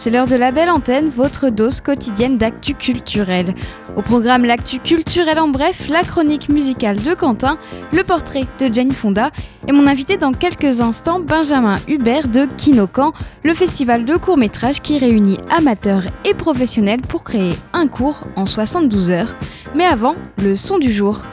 c'est l'heure de la belle antenne, votre dose quotidienne d'actu culturel. Au programme l'actu culturel en bref, la chronique musicale de Quentin, le portrait de Jane Fonda et mon invité dans quelques instants, Benjamin Hubert de Kinokan, le festival de court-métrage qui réunit amateurs et professionnels pour créer un cours en 72 heures. Mais avant, le son du jour.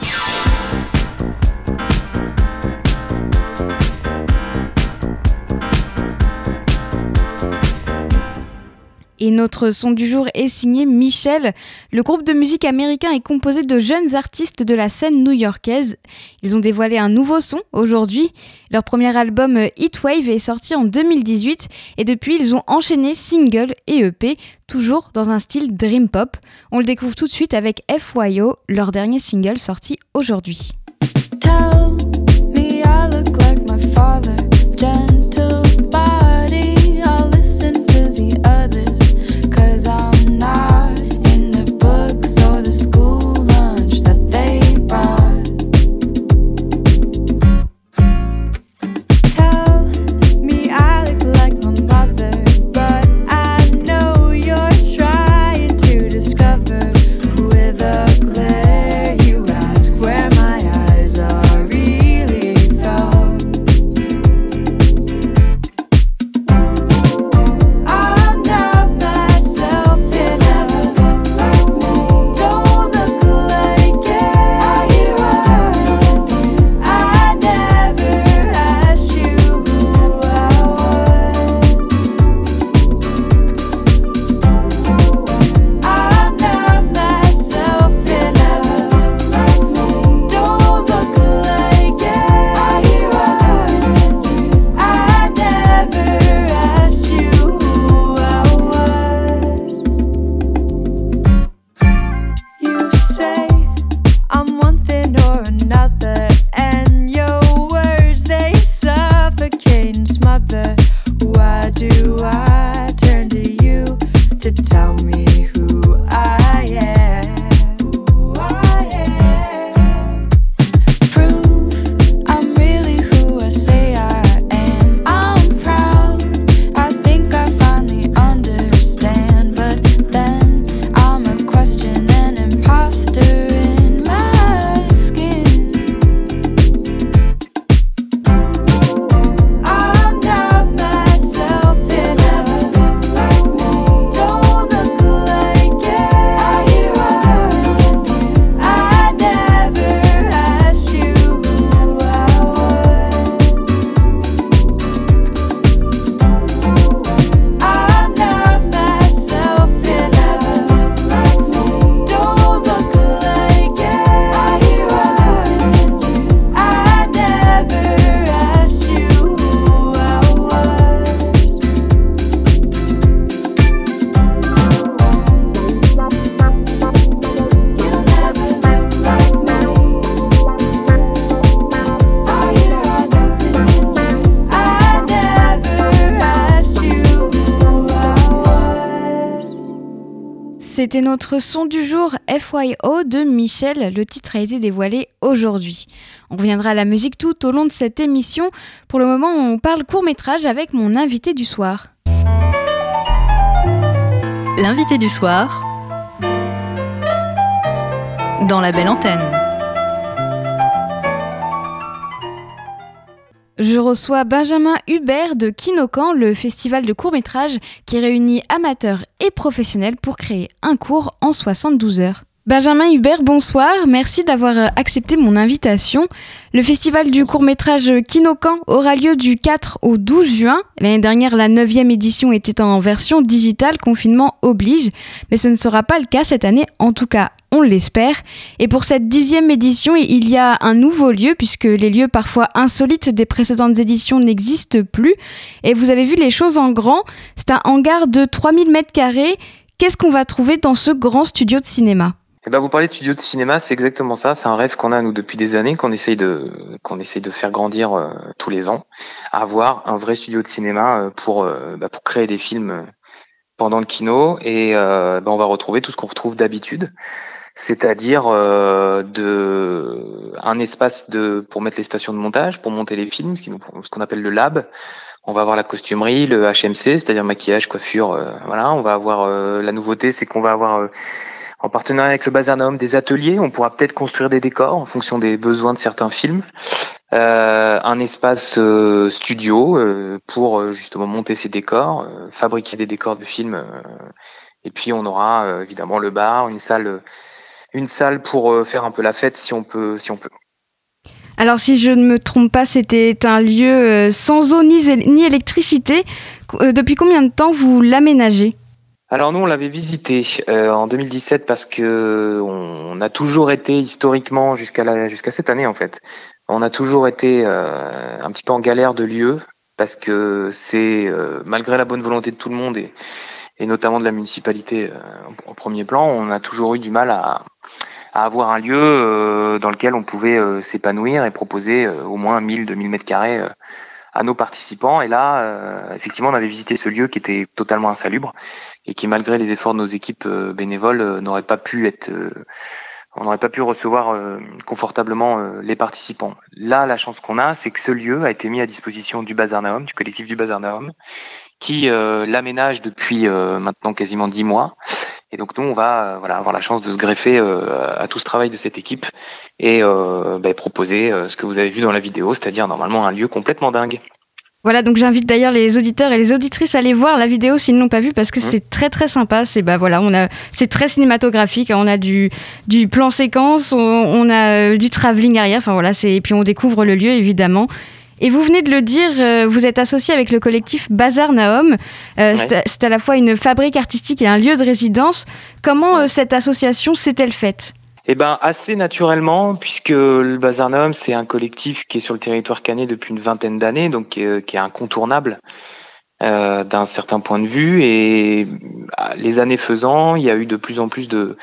Et notre son du jour est signé Michel. Le groupe de musique américain est composé de jeunes artistes de la scène new-yorkaise. Ils ont dévoilé un nouveau son aujourd'hui. Leur premier album Heatwave est sorti en 2018 et depuis ils ont enchaîné single et EP, toujours dans un style dream pop. On le découvre tout de suite avec FYO, leur dernier single sorti aujourd'hui. C'était notre son du jour FYO de Michel. Le titre a été dévoilé aujourd'hui. On reviendra à la musique tout au long de cette émission. Pour le moment, on parle court métrage avec mon invité du soir. L'invité du soir dans la belle antenne. Je reçois Benjamin Hubert de Kinokan, le festival de court-métrage qui réunit amateurs et professionnels pour créer un cours en 72 heures. Benjamin Hubert, bonsoir. Merci d'avoir euh, accepté mon invitation. Le festival du court-métrage Kinokan aura lieu du 4 au 12 juin. L'année dernière, la 9e édition était en version digitale, confinement oblige. Mais ce ne sera pas le cas cette année, en tout cas, on l'espère. Et pour cette dixième édition, il y a un nouveau lieu, puisque les lieux parfois insolites des précédentes éditions n'existent plus. Et vous avez vu les choses en grand. C'est un hangar de 3000 mètres carrés. Qu'est-ce qu'on va trouver dans ce grand studio de cinéma? Eh ben, vous parlez de studio de cinéma, c'est exactement ça. C'est un rêve qu'on a nous depuis des années, qu'on essaye de qu'on essaye de faire grandir euh, tous les ans, avoir un vrai studio de cinéma euh, pour euh, bah, pour créer des films pendant le kino et bah, on va retrouver tout ce qu'on retrouve d'habitude, c'est-à-dire de un espace de pour mettre les stations de montage, pour monter les films, ce qu'on appelle le lab. On va avoir la costumerie, le HMC, c'est-à-dire maquillage, coiffure, voilà. On va avoir la nouveauté, c'est qu'on va avoir en partenariat avec le Bazarnaum des ateliers. On pourra peut-être construire des décors en fonction des besoins de certains films. Euh, un espace euh, studio euh, pour justement monter ces décors, fabriquer des décors de films. et puis on aura évidemment le bar, une salle, une salle pour faire un peu la fête si on peut, si on peut. Alors si je ne me trompe pas, c'était un lieu sans eau ni, ni électricité. Depuis combien de temps vous l'aménagez? Alors nous, on l'avait visité euh, en 2017 parce que on, a toujours été historiquement jusqu'à jusqu'à cette année en fait, on a toujours été euh, un petit peu en galère de lieu parce que c'est euh, malgré la bonne volonté de tout le monde et, et notamment de la municipalité en premier plan, on a toujours eu du mal à, à avoir un lieu dans lequel on pouvait s'épanouir et proposer au moins 1000 2000 mètres carrés à nos participants. Et là, effectivement, on avait visité ce lieu qui était totalement insalubre et qui malgré les efforts de nos équipes euh, bénévoles euh, n'aurait pas pu être euh, on n'aurait pas pu recevoir confortablement les participants. Là, la chance qu'on a, c'est que ce lieu a été mis à disposition du Bazar Naum, du collectif du Bazar Naum, qui l'aménage depuis maintenant quasiment dix mois. Et donc nous, on va voilà avoir la chance de se greffer à tout ce travail de cette équipe et bah, proposer ce que vous avez vu dans la vidéo, c'est-à-dire normalement un lieu complètement dingue. Voilà, donc j'invite d'ailleurs les auditeurs et les auditrices à aller voir la vidéo s'ils n'ont pas vu parce que c'est très très sympa. C'est bah voilà, on a c'est très cinématographique. On a du du plan séquence, on, a euh, du travelling arrière. Enfin voilà, c'est et puis on découvre le lieu évidemment. Et vous venez de le dire, euh, vous êtes associé avec le collectif Bazar Naom. Euh, c'est à la fois une fabrique artistique et un lieu de résidence. Comment cette association s'est-elle faite? Eh ben assez naturellement, puisque le Bazarnum c'est un collectif qui est sur le territoire canet depuis une vingtaine d'années, donc qui est, incontournable euh, d'un certain point de vue. Et les années faisant, il y a eu de plus en plus de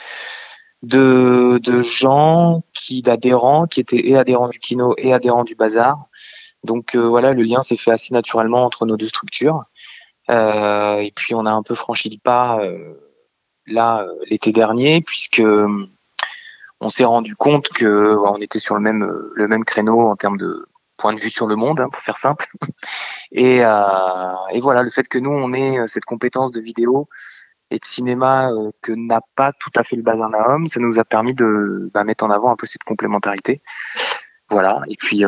de, de gens qui d'adhérents qui étaient et adhérents du Kino et adhérents du Bazar. Donc euh, voilà, le lien s'est fait assez naturellement entre nos deux structures. Euh, et puis on a un peu franchi le pas là l'été dernier, puisque on s'est rendu compte que on était sur le même le même créneau en termes de point de vue sur le monde, hein, pour faire simple. Et, euh, et, voilà, le fait que nous on ait euh, cette compétence de vidéo et de cinéma euh, que n'a pas tout à fait le Bazar Naum, ça nous a permis de bah, mettre en avant un peu cette complémentarité. Voilà. Et puis il y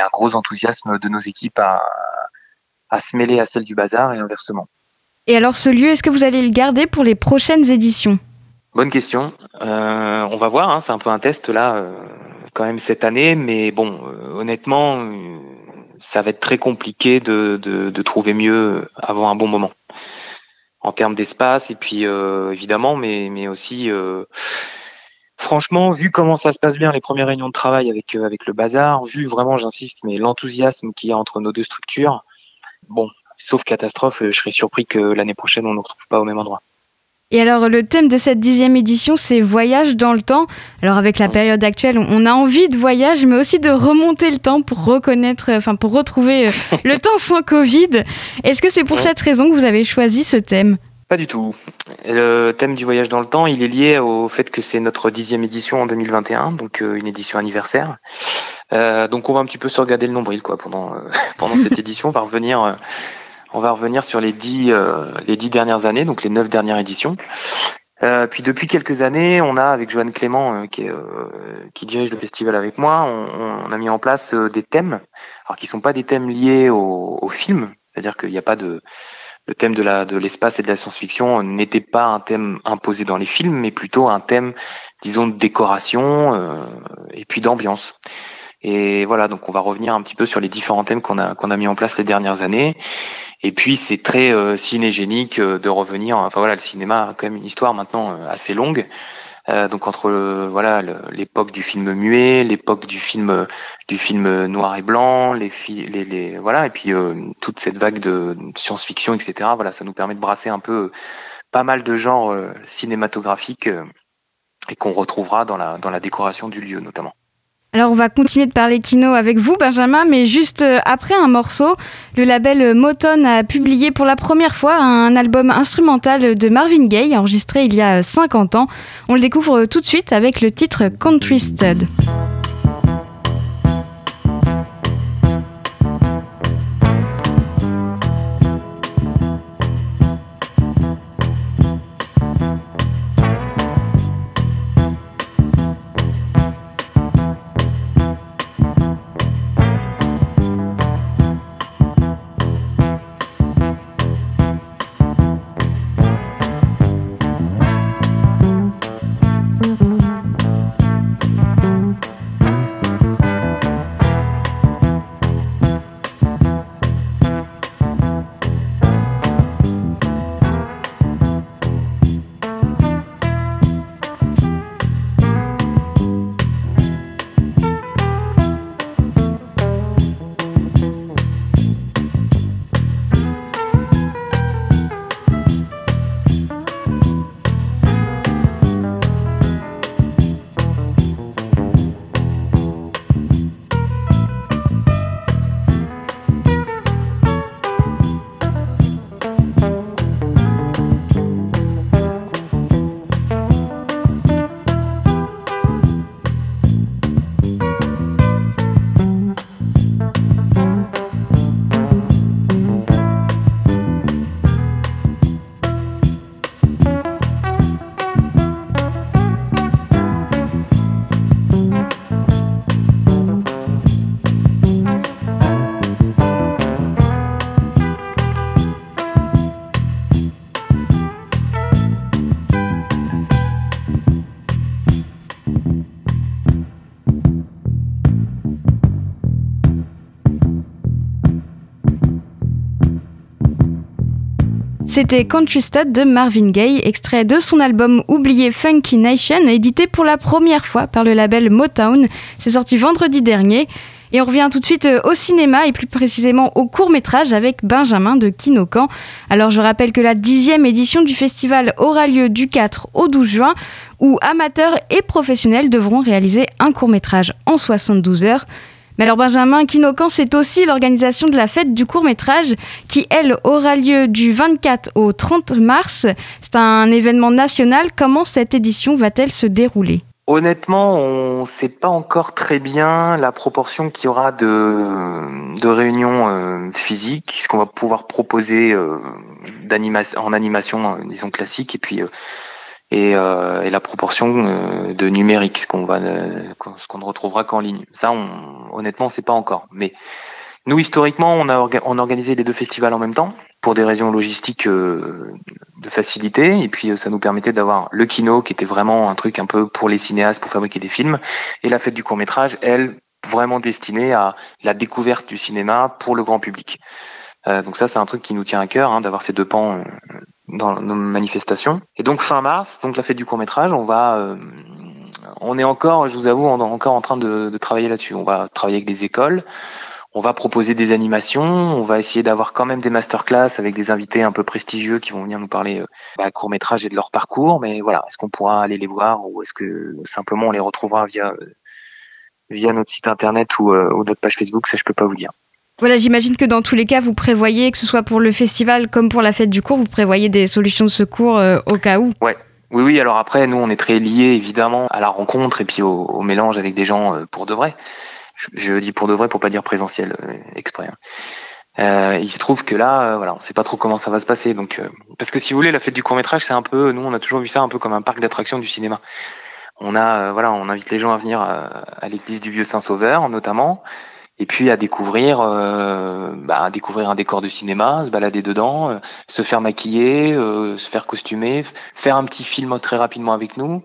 a un gros enthousiasme de nos équipes à, à se mêler à celle du bazar et inversement. Et alors ce lieu, est-ce que vous allez le garder pour les prochaines éditions? Bonne question. Euh, on va voir, hein, c'est un peu un test là, euh, quand même cette année, mais bon, euh, honnêtement, euh, ça va être très compliqué de, de, de, trouver mieux avant un bon moment en termes d'espace et puis évidemment, mais mais aussi franchement, vu comment ça se passe bien les premières réunions de travail avec avec le bazar, vu vraiment, j'insiste, mais l'enthousiasme qu'il y a entre nos deux structures, bon, sauf catastrophe, je serais surpris que l'année prochaine on ne retrouve pas au même endroit. Et alors, le thème de cette dixième édition, c'est voyage dans le temps. Alors, avec la période actuelle, on a envie de voyage, mais aussi de remonter le temps pour reconnaître, enfin, pour retrouver euh, le temps sans Covid. Est-ce que c'est pour cette raison que vous avez choisi ce thème? Pas du tout. Le thème du voyage dans le temps, il est lié au fait que c'est notre dixième édition en 2021, donc euh, une édition anniversaire. Euh, donc, on va un petit peu se regarder le nombril, quoi, pendant, pendant cette édition, on va revenir on va revenir sur les dix, euh, les dix dernières années, donc les neuf dernières éditions. Euh, puis depuis quelques années, on a avec Joanne Clément, euh, qui, qui, dirige le festival avec moi, on, a mis en place des thèmes, alors qui sont pas des thèmes liés au, au film, c'est-à-dire qu'il n'y a pas de le thème de la de l'espace et de la science-fiction n'était pas un thème imposé dans les films, mais plutôt un thème, disons, de décoration euh, et puis d'ambiance. Et voilà, donc on va revenir un petit peu sur les différents thèmes qu'on a qu'on a mis en place les dernières années. Et puis c'est très euh, cinégénique euh, de revenir. Enfin voilà, le cinéma a quand même une histoire maintenant euh, assez longue. Euh, donc entre voilà l'époque du film muet, l'époque du film du film noir et blanc, les, les, les voilà et puis toute cette vague de science-fiction, etc. Voilà, ça nous permet de brasser un peu pas mal de genres cinématographiques et qu'on retrouvera dans la dans la décoration du lieu notamment. Alors on va continuer de parler kino avec vous Benjamin, mais juste euh, après un morceau, le label Moton a publié pour la première fois un album instrumental de Marvin Gaye enregistré il y a 50 ans. On le découvre tout de suite avec le titre Country Stud. C'était Country Stud de Marvin Gaye, extrait de son album Oublié Funky Nation, édité pour la première fois par le label Motown. C'est sorti vendredi dernier. Et on revient tout de suite euh, au cinéma et plus précisément au court métrage avec Benjamin de Kinokan. Alors je rappelle que la dixième édition du festival aura lieu du 4 au 12 juin où amateurs et professionnels devront réaliser un court métrage en 72 heures. Mais alors Benjamin, Kinokan, c'est aussi l'organisation de la fête du court métrage qui, elle, aura lieu du 24 au 30 mars. C'est un événement national. Comment cette édition va-t-elle se dérouler? Honnêtement, on ne sait pas encore très bien la proportion qu'il y aura de, réunions euh, physiques, ce qu'on va pouvoir proposer euh, en animation, euh, disons classique, et puis et, euh, et, la proportion euh, de numérique, ce qu'on va, euh, ce qu'on ne retrouvera qu'en ligne. Ça, on, honnêtement, c'est pas encore. Mais nous, historiquement, on a, on organisé les deux festivals en même temps pour des raisons logistiques de facilité. Et puis, ça nous permettait d'avoir le kino, qui était vraiment un truc un peu pour les cinéastes, pour fabriquer des films, et la fête du court métrage, elle, vraiment destinée à la découverte du cinéma pour le grand public. Euh, donc ça, c'est un truc qui nous tient à cœur, hein, d'avoir ces deux pans dans nos manifestations. Et donc fin mars, donc la fête du court métrage, on va, euh, on est encore, je vous avoue, encore en train de, de travailler là-dessus. On va travailler avec des écoles, on va proposer des animations, on va essayer d'avoir quand même des masterclass avec des invités un peu prestigieux qui vont venir nous parler euh, bah, court métrage et de leur parcours. Mais voilà, est-ce qu'on pourra aller les voir ou est-ce que simplement on les retrouvera via via notre site internet ou, euh, ou notre page Facebook Ça, je peux pas vous dire. Voilà, j'imagine que dans tous les cas, vous prévoyez, que ce soit pour le festival comme pour la fête du cours, vous prévoyez des solutions de secours euh, au cas où. Ouais. Oui, oui. Alors après, nous, on est très liés évidemment à la rencontre et puis au, mélange avec des gens euh, pour de vrai. Je, dis pour de vrai pour pas dire présentiel euh, exprès. Hein. il se trouve que là, voilà, on sait pas trop comment ça va se passer. Donc, parce que si vous voulez, la fête du court métrage, c'est un peu, nous, on a toujours vu ça un peu comme un parc d'attractions du cinéma. On a, voilà, on invite les gens à venir à l'église du Vieux Saint Sauveur, notamment et puis à découvrir, bah, à découvrir un décor de cinéma, se balader dedans, se faire maquiller, se faire costumer, faire un petit film très rapidement avec nous.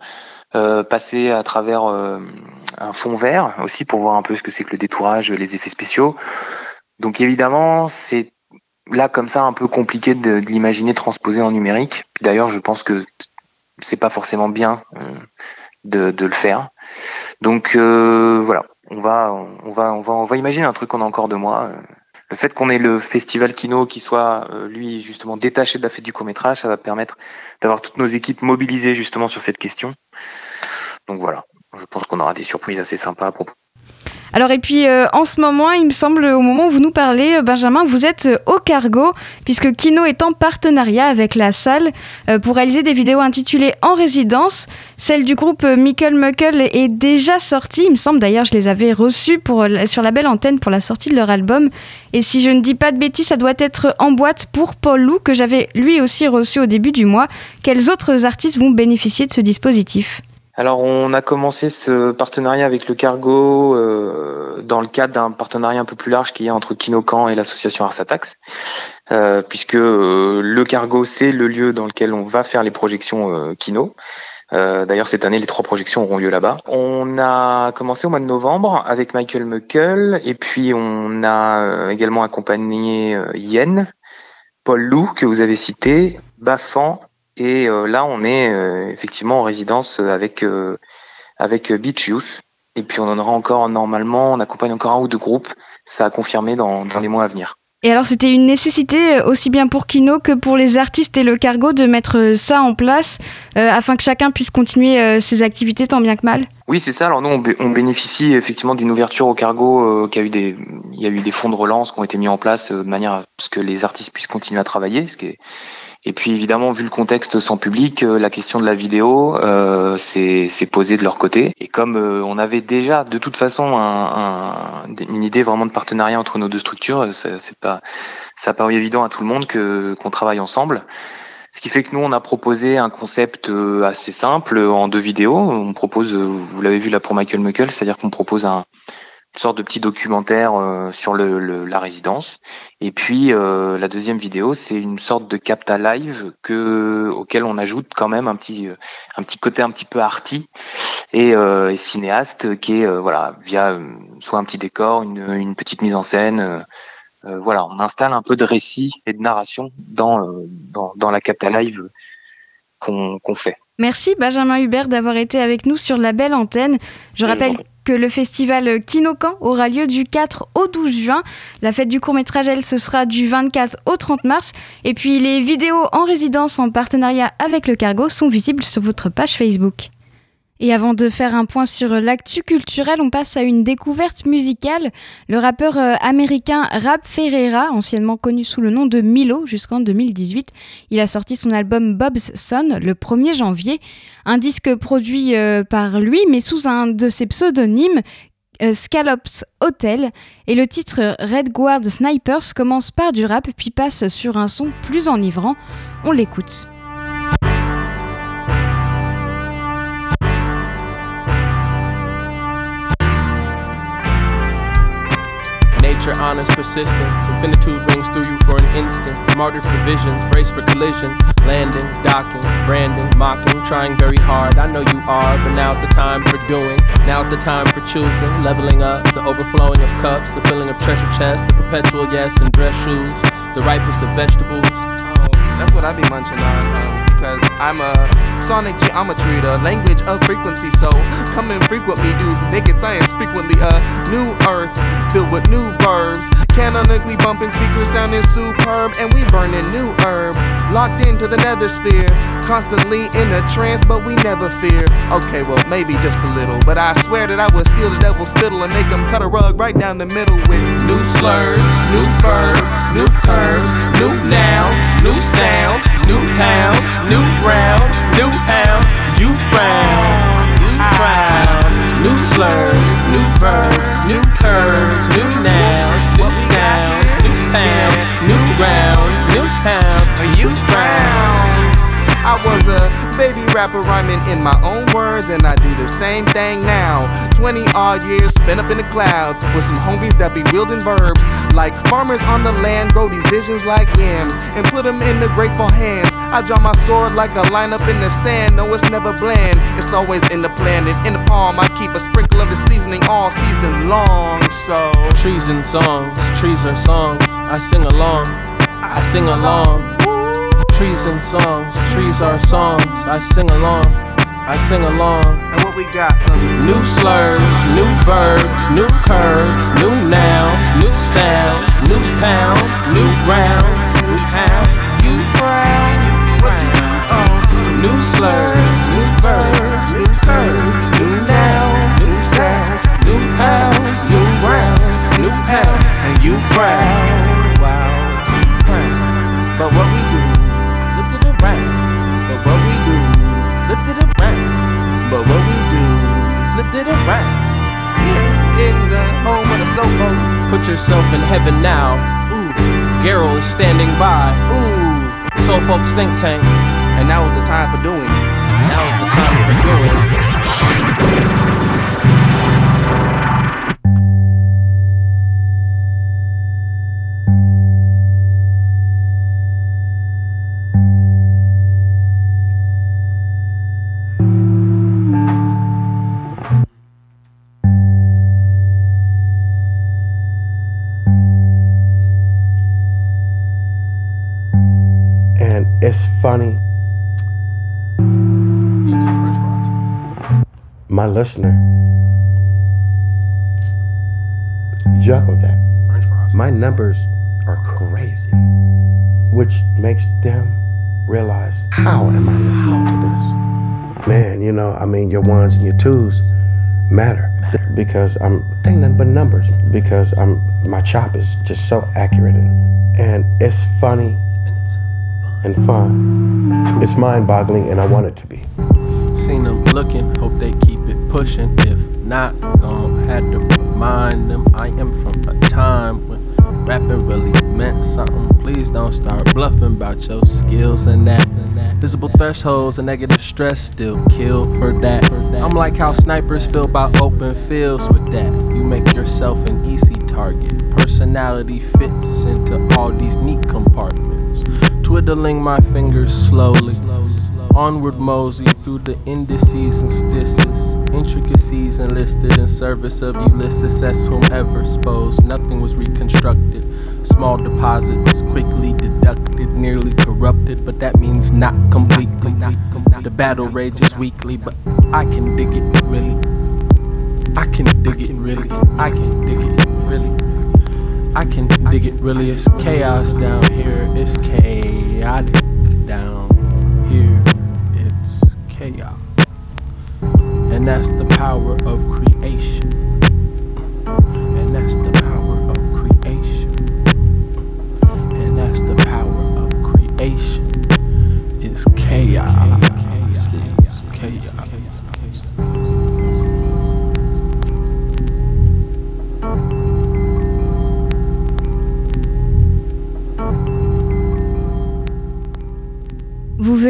passer à travers un fond vert aussi pour voir un peu ce que c'est que le détourage, les effets spéciaux. Donc évidemment, c'est là comme ça un peu compliqué de, l'imaginer transposé en numérique. D'ailleurs, je pense que c'est pas forcément bien de, de, le faire. Donc euh, voilà, on va, on va, on va, on va imaginer un truc qu'on a encore de moi. Le fait qu'on ait le festival Kino qui soit euh, lui justement détaché de la fête du court métrage, ça va permettre d'avoir toutes nos équipes mobilisées justement sur cette question. Donc voilà, je pense qu'on aura des surprises assez sympas à propos alors et puis euh, en ce moment, il me semble au moment où vous nous parlez, euh, Benjamin, vous êtes euh, au cargo puisque Kino est en partenariat avec la salle pour réaliser des vidéos intitulées En résidence. Celle du groupe Michael Muckle est déjà sortie, il me semble d'ailleurs, je les avais reçues pour, sur la belle antenne pour la sortie de leur album. Et si je ne dis pas de bêtises, ça doit être en boîte pour Paul Lou que j'avais lui aussi reçu au début du mois. Quels autres artistes vont bénéficier de ce dispositif? Alors on a commencé ce partenariat avec le Cargo euh, dans le cadre d'un partenariat un peu plus large qui est entre Kinocan et l'association Ars Attacks, euh, puisque euh, le Cargo c'est le lieu dans lequel on va faire les projections Kino. D'ailleurs cette année les trois projections auront lieu là-bas. On a commencé au mois de novembre avec Michael Muckle et puis on a également accompagné Yen, Paul Lou que vous avez cité, Bafan et euh, là, on est euh, effectivement en résidence avec euh, avec Beach Youth. Et puis on en aura encore normalement, on accompagne encore un ou deux groupes. Ça a confirmé dans, dans les mois à venir. Et alors c'était une nécessité aussi bien pour Kino que pour les artistes et le cargo de mettre ça en place afin que chacun puisse continuer ses activités tant bien que mal? Oui c'est ça, alors nous on, bénéficie effectivement d'une ouverture au cargo qui a eu des, il y a eu des fonds de relance qui ont été mis en place de manière à ce que les artistes puissent continuer à travailler, ce qui est, et puis évidemment, vu le contexte sans public, euh, la question de la vidéo euh, s'est posée de leur côté. Et comme euh, on avait déjà de toute façon un, un, une idée vraiment de partenariat entre nos deux structures, c'est pas ça pas évident à tout le monde que qu'on travaille ensemble. Ce qui fait que nous, on a proposé un concept euh, assez simple en deux vidéos. On propose, vous l'avez vu là pour Michael Muckle, c'est-à-dire qu'on propose un, une sorte de petit documentaire euh, sur la résidence. Et puis euh, la deuxième vidéo, c'est une sorte de capta live que auquel on ajoute quand même un petit euh, un petit côté un petit peu arty et, cinéaste qui est voilà via soit un petit décor, une, petite mise en scène. voilà, on installe un peu de récit et de narration dans la capta live qu'on fait. Merci Benjamin Hubert d'avoir été avec nous sur la belle antenne. Je rappelle que le festival Kinokan aura lieu du 4 au 12 juin. La fête du court-métrage, elle, ce sera du 24 au 30 mars. Et puis les vidéos en résidence en partenariat avec le Cargo sont visibles sur votre page Facebook. Et avant de faire un point sur l'actu culturel, on passe à une découverte musicale. Le rappeur euh, américain Rap Ferreira, anciennement connu sous le nom de Milo jusqu'en 2018, il a sorti son album Bob's Son le 1er janvier. Un disque produit euh, par lui, mais sous un de ses pseudonymes, euh, Scallops Hotel. Et le titre Red Guard Snipers commence par du rap, puis passe sur un son plus enivrant. On l'écoute. Nature honors persistence. Infinitude rings through you for an instant. Martyred for visions, brace for collision. Landing, docking, branding, mocking, trying very hard. I know you are, but now's the time for doing. Now's the time for choosing. Leveling up, the overflowing of cups, the filling of treasure chests, the perpetual yes and dress shoes, the ripest of vegetables. Oh, that's what I be munching on. Because I'm a sonic geometry, the language of frequency. So come and frequent me, do naked science frequently. A new earth filled with new verbs. Canonically bumping speakers sounding superb, and we burning new herb. Locked into the nether sphere, constantly in a trance, but we never fear. Okay, well, maybe just a little, but I swear that I would steal the devil's fiddle and make him cut a rug right down the middle with new slurs, new verbs, new curves, new nouns, new sounds, new pounds, new rounds, new pounds. You frown, you frown, new slurs, new verbs, new curves, new nouns, new sounds, new pounds, new rounds, new pounds. You frown. I was a baby rapper rhyming in my own words, and I do the same thing now. 20 odd years spent up in the clouds with some homies that be wielding verbs. Like farmers on the land grow these visions like yams and put them in the grateful hands. I draw my sword like a line up in the sand. No, it's never bland, it's always in the plan. In the palm, I keep a sprinkle of the seasoning all season long. So, trees and songs, trees are songs. I sing along, I sing along trees and songs. Trees are songs. I sing along. I sing along. And what we got? Some new slurs, new verbs, new curves, new nouns, new sounds, new pounds, new rounds, new pounds. You frown. What you? Oh, new slurs, new verbs, new curves, new nouns, new sounds, new pounds, new rounds, new pounds, and you frown. It in the home of the sofa. Put yourself in heaven now. Ooh. Gerald is standing by. Ooh. Soul Folks Think Tank. And now is the time for doing. Now is the time for doing. Funny. My listener juggle that. My numbers are crazy, which makes them realize how am I listening to this? Man, you know, I mean, your ones and your twos matter because I'm saying nothing but numbers because I'm my chop is just so accurate and and it's funny and fun. It's mind boggling, and I want it to be. Seen them looking, hope they keep it pushing. If not, gon' had to remind them I am from a time when rapping really meant something. Please don't start bluffing about your skills and that. Visible thresholds and negative stress still kill for that. I'm like how snipers feel about open fields with that. You make yourself an easy target. Personality fits into all these neat compartments twiddling my fingers slowly. Onward mosey through the indices and stices, intricacies enlisted in service of Ulysses as whomever supposed nothing was reconstructed. Small deposits quickly deducted, nearly corrupted, but that means not completely. The battle rages weekly, but I can dig it really. I can dig it really. I can dig it really. I can dig it really. It's chaos down here. It's chaotic down here. It's chaos. And that's the power of creation. And that's the power of creation. And that's the power of creation.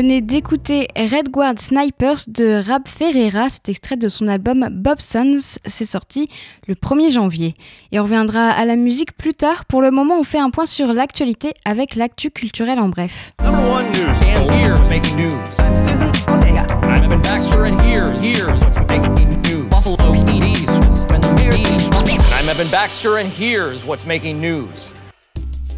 Venez d'écouter Red Guard Snipers de Rab Ferreira, cet extrait de son album Bob Sons, c'est sorti le 1er janvier. Et on reviendra à la musique plus tard. Pour le moment, on fait un point sur l'actualité avec l'actu culturel en bref. Baxter and here's what's making news?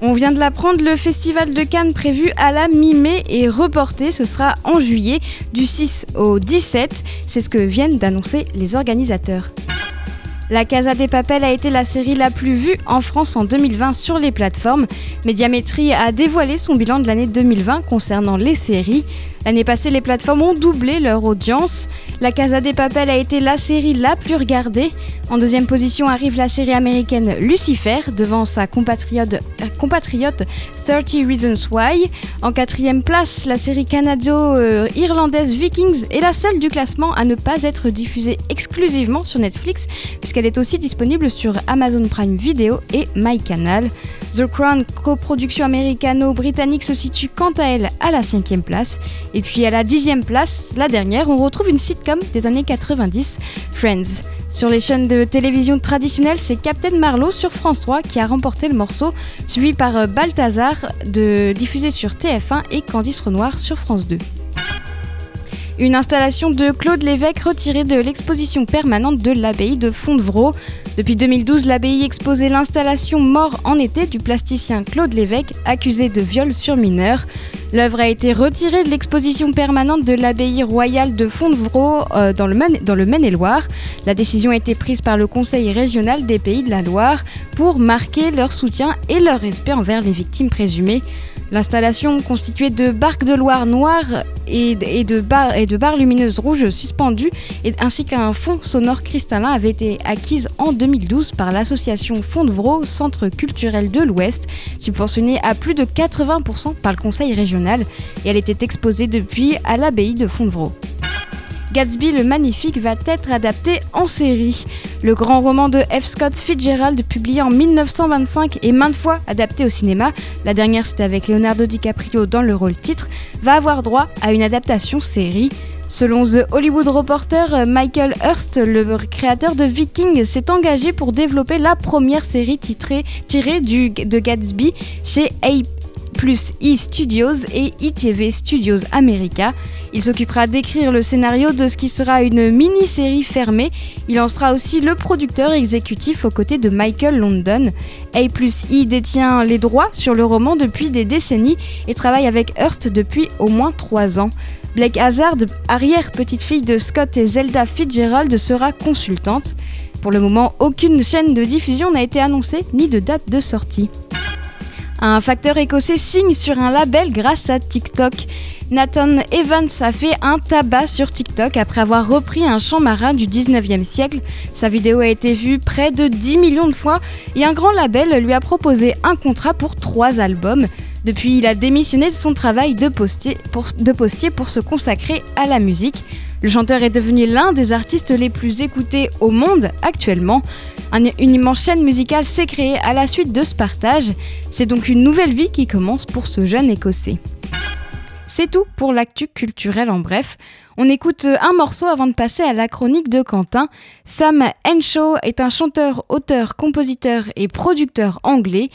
On vient de l'apprendre, le festival de Cannes prévu à la mi-mai est reporté. Ce sera en juillet, du 6 au 17. C'est ce que viennent d'annoncer les organisateurs. La Casa des Papel a été la série la plus vue en France en 2020 sur les plateformes. Médiamétrie a dévoilé son bilan de l'année 2020 concernant les séries. L'année passée, les plateformes ont doublé leur audience. La Casa des Papel a été la série la plus regardée. En deuxième position arrive la série américaine Lucifer, devant sa compatriote, euh, compatriote 30 Reasons Why. En quatrième place, la série canado-irlandaise Vikings est la seule du classement à ne pas être diffusée exclusivement sur Netflix, puisqu'elle puisqu'elle est aussi disponible sur Amazon Prime Video et MyCanal. The Crown, coproduction américano-britannique, se situe quant à elle à la cinquième place. Et puis à la dixième place, la dernière, on retrouve une sitcom des années 90, Friends. Sur les chaînes de télévision traditionnelles, c'est Captain Marlowe sur France 3 qui a remporté le morceau, suivi par euh, Balthazar, de, diffusé sur TF1 et Candice Renoir sur France 2. Une installation de Claude Lévesque retirée de l'exposition permanente de l'abbaye de Fontevraud. Depuis 2012, l'abbaye exposait l'installation Mort en été du plasticien Claude Lévesque, accusé de viol sur mineur. L'œuvre a été retirée de l'exposition permanente de l'abbaye royale de Fontevraud euh, dans le Maine-et-Loire. La décision a été prise par le Conseil régional des Pays de la Loire pour marquer leur soutien et leur respect envers les victimes présumées. L'installation, constituée de barques de Loire noires et, de, barres, lumineuses rouges suspendues, ainsi qu'un fond sonore cristallin, avait été acquise en 2012 par l'association Fondevraud, Centre culturel de l'Ouest, subventionnée à plus de 80% par le Conseil régional, et elle était exposée depuis à l'abbaye de Fondevraud. Gatsby le Magnifique va être adapté en série. Le grand roman de F. Scott Fitzgerald, publié en 1925 et maintes fois adapté au cinéma, la dernière c'était avec Leonardo DiCaprio dans le rôle titre, va avoir droit à une adaptation série. Selon The Hollywood Reporter, Michael Hurst, le créateur de Viking, s'est engagé pour développer la première série tirée du, de Gatsby chez plus e-Studios et ITV Studios America. Il s'occupera d'écrire le scénario de ce qui sera une mini-série fermée. Il en sera aussi le producteur exécutif aux côtés de Michael London. A plus E détient les droits sur le roman depuis des décennies et travaille avec Hearst depuis au moins trois ans. Blake Hazard, arrière-petite-fille de Scott et Zelda Fitzgerald, sera consultante. Pour le moment, aucune chaîne de diffusion n'a été annoncée ni de date de sortie. Un facteur écossais signe sur un label grâce à TikTok. Nathan Evans a fait un tabac sur TikTok après avoir repris un chant marin du 19e siècle. Sa vidéo a été vue près de 10 millions de fois et un grand label lui a proposé un contrat pour trois albums. Depuis, il a démissionné de son travail de postier pour, se consacrer à la musique. Le chanteur est devenu l'un des artistes les plus écoutés au monde actuellement une immense chaîne musicale s'est créée à la suite de ce partage. C'est donc une nouvelle vie qui commence pour ce jeune écossais. C'est tout pour l'actu culturel en bref. On écoute un morceau avant de passer à la chronique de Quentin. Sam Henshaw est un chanteur, auteur, compositeur et producteur anglais.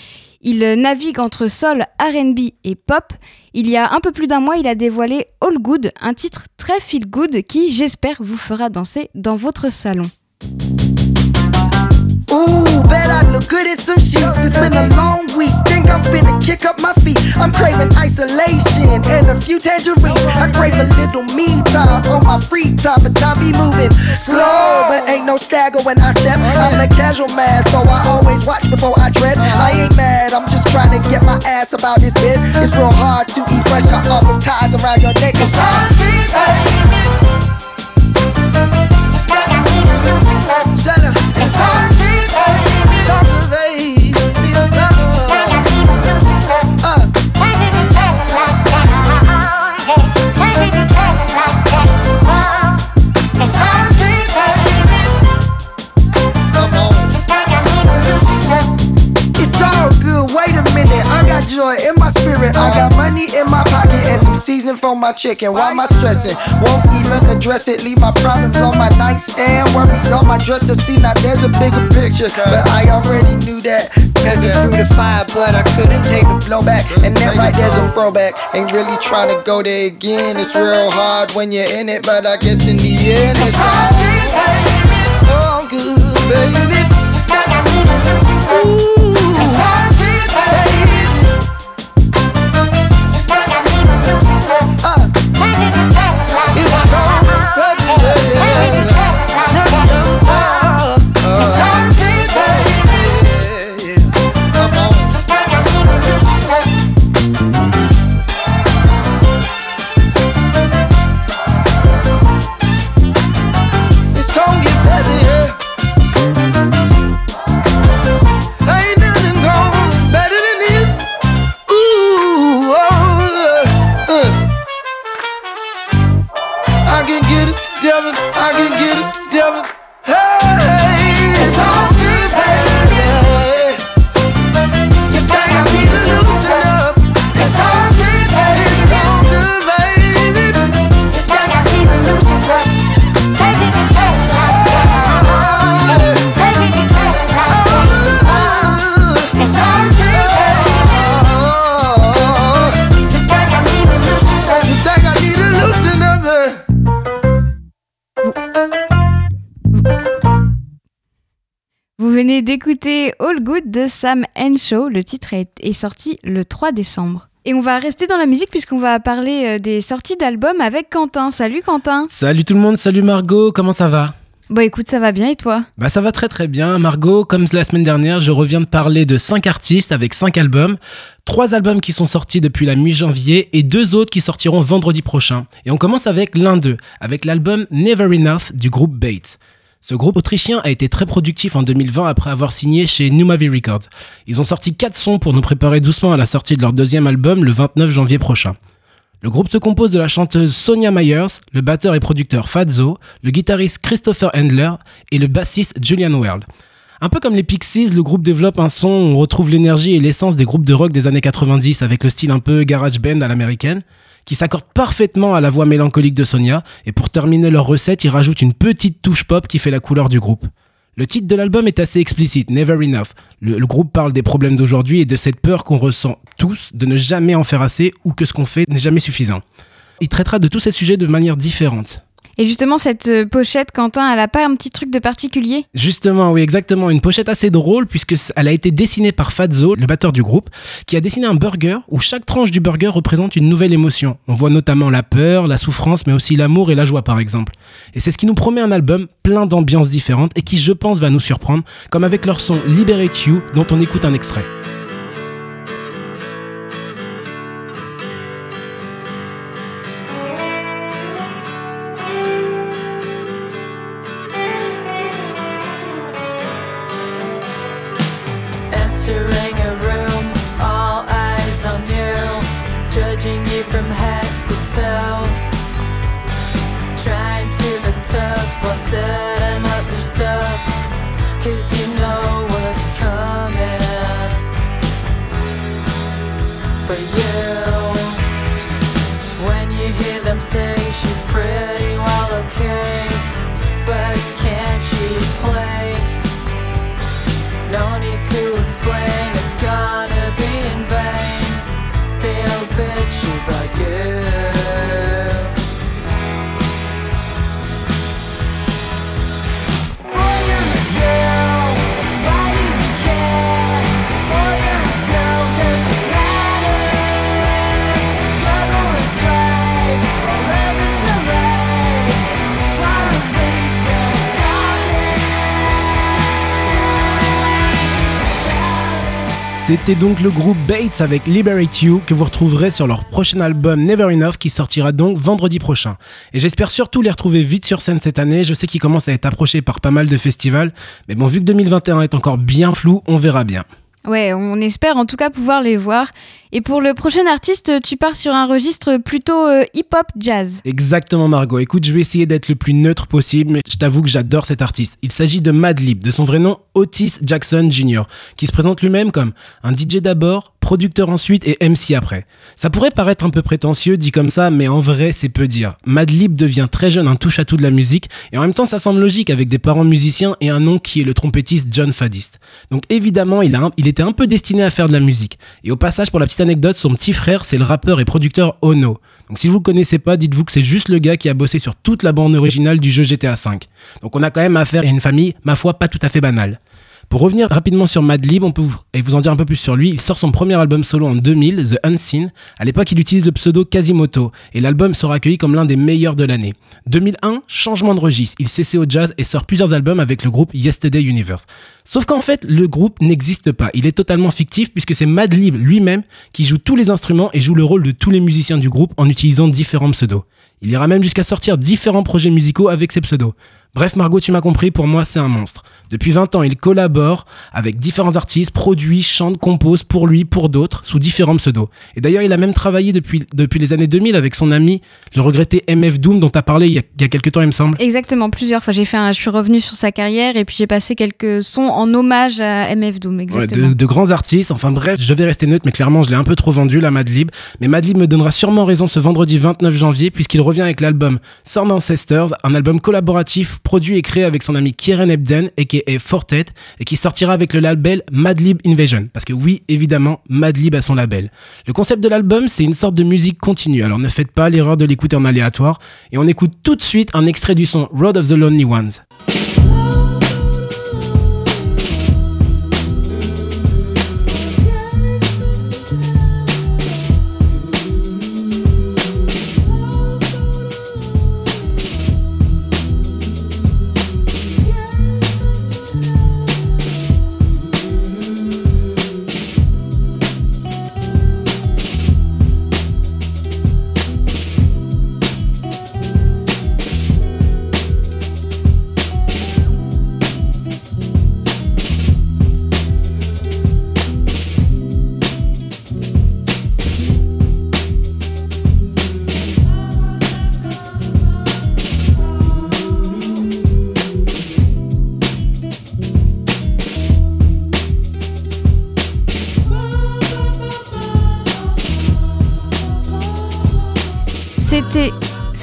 Il navigue entre soul, RB et pop. Il y a un peu plus d'un mois, il a dévoilé All Good, un titre très feel good qui, j'espère, vous fera danser dans votre salon. Ooh, bet I look good in some sheets. It's been a long week. Think I'm finna kick up my feet. I'm craving isolation and a few tangerines. I crave a little me time on my free time, but time be moving slow. But ain't no stagger when I step. I'm a casual man, so I always watch before I tread. I ain't mad, I'm just trying to get my ass about this bed. It's real hard to eat fresh off of ties around your neck. It's hard. Shut up. It's hard. Seasoning for my chicken. Why am I stressing? Won't even address it. Leave my problems on my nightstand. Worries on my dresser. See, now there's a bigger picture. But I already knew that. Cause it through the fire, but I couldn't take the blowback. And then right there's a throwback. Ain't really trying to go there again. It's real hard when you're in it, but I guess in the end it's all good, baby. All good, baby. Ooh. Venez d'écouter All Good de Sam Henshaw. Le titre est sorti le 3 décembre. Et on va rester dans la musique puisqu'on va parler euh, des sorties d'albums avec Quentin. Salut Quentin Salut tout le monde, salut Margot, comment ça va? Bon écoute, ça va bien et toi? Bah ça va très très bien. Margot, comme la semaine dernière, je reviens de parler de 5 artistes avec 5 albums. 3 albums qui sont sortis depuis la mi-janvier et deux autres qui sortiront vendredi prochain. Et on commence avec l'un d'eux, avec l'album Never Enough du groupe Bates. Ce groupe autrichien a été très productif en 2020 après avoir signé chez New Movie Records. Ils ont sorti 4 sons pour nous préparer doucement à la sortie de leur deuxième album le 29 janvier prochain. Le groupe se compose de la chanteuse Sonia Myers, le batteur et producteur Fazzo, le guitariste Christopher Handler et le bassiste Julian World. Un peu comme les Pixies, le groupe développe un son où on retrouve l'énergie et l'essence des groupes de rock des années 90 avec le style un peu garage band à l'américaine qui s'accorde parfaitement à la voix mélancolique de Sonia, et pour terminer leur recette, ils rajoutent une petite touche pop qui fait la couleur du groupe. Le titre de l'album est assez explicite, Never Enough. Le, le groupe parle des problèmes d'aujourd'hui et de cette peur qu'on ressent tous de ne jamais en faire assez ou que ce qu'on fait n'est jamais suffisant. Il traitera de tous ces sujets de manière différente. Et justement, cette euh, pochette, Quentin, elle a pas un petit truc de particulier? Justement, oui, exactement. Une pochette assez drôle puisque elle a été dessinée par Fazzo, le batteur du groupe, qui a dessiné un burger où chaque tranche du burger représente une nouvelle émotion. On voit notamment la peur, la souffrance, mais aussi l'amour et la joie, par exemple. Et c'est ce qui nous promet un album plein d'ambiances différentes et qui, je pense, va nous surprendre, comme avec leur son Liberate You, dont on écoute un extrait. from head to toe. Trying to look tough while setting up your stuff. Cause you C'était donc le groupe Bates avec Liberate You que vous retrouverez sur leur prochain album Never Enough qui sortira donc vendredi prochain. Et j'espère surtout les retrouver vite sur scène cette année. Je sais qu'ils commencent à être approchés par pas mal de festivals. Mais bon, vu que 2021 est encore bien flou, on verra bien. Ouais, on espère en tout cas pouvoir les voir. Et pour le prochain artiste, tu pars sur un registre plutôt euh, hip-hop jazz. Exactement Margot. Écoute, je vais essayer d'être le plus neutre possible, mais je t'avoue que j'adore cet artiste. Il s'agit de Madlib, de son vrai nom Otis Jackson Jr., qui se présente lui-même comme un DJ d'abord, producteur ensuite et MC après. Ça pourrait paraître un peu prétentieux dit comme ça, mais en vrai c'est peu dire. Madlib devient très jeune un touche-à-tout de la musique, et en même temps ça semble logique avec des parents musiciens et un nom qui est le trompettiste John Fadist. Donc évidemment il, a il était un peu destiné à faire de la musique. Et au passage pour la petite anecdote, son petit frère, c'est le rappeur et producteur Ono. Donc si vous le connaissez pas, dites-vous que c'est juste le gars qui a bossé sur toute la bande originale du jeu GTA V. Donc on a quand même affaire à une famille, ma foi, pas tout à fait banale. Pour revenir rapidement sur Madlib, on peut vous, en dire un peu plus sur lui, il sort son premier album solo en 2000, The Unseen. À l'époque, il utilise le pseudo Quasimoto, et l'album sera accueilli comme l'un des meilleurs de l'année. 2001, changement de registre, il s'essaie au jazz et sort plusieurs albums avec le groupe Yesterday Universe. Sauf qu'en fait, le groupe n'existe pas, il est totalement fictif puisque c'est Madlib lui-même qui joue tous les instruments et joue le rôle de tous les musiciens du groupe en utilisant différents pseudos. Il ira même jusqu'à sortir différents projets musicaux avec ses pseudos. Bref, Margot, tu m'as compris, pour moi, c'est un monstre. Depuis 20 ans, il collabore avec différents artistes, produit, chante, compose pour lui, pour d'autres, sous différents pseudos. Et d'ailleurs, il a même travaillé depuis, depuis les années 2000 avec son ami, le regretté MF Doom, dont tu as parlé il y, a, il y, a, quelques temps, il me semble. Exactement, plusieurs fois. J'ai fait un, je suis revenu sur sa carrière et puis j'ai passé quelques sons en hommage à MF Doom. Exactement. Ouais, de, de, grands artistes. Enfin bref, je vais rester neutre, mais clairement, je l'ai un peu trop vendu, la Madlib. Mais Madlib me donnera sûrement raison ce vendredi 29 janvier, puisqu'il revient avec l'album Sound Ancestors, un album collaboratif produit et créé avec son ami Kieran Ebden, a.k.a. Fortet, et qui sortira avec le label Madlib Invasion. Parce que oui, évidemment, Madlib a son label. Le concept de l'album, c'est une sorte de musique continue, alors ne faites pas l'erreur de l'écouter en aléatoire. Et on écoute tout de suite un extrait du son Road of the Lonely Ones.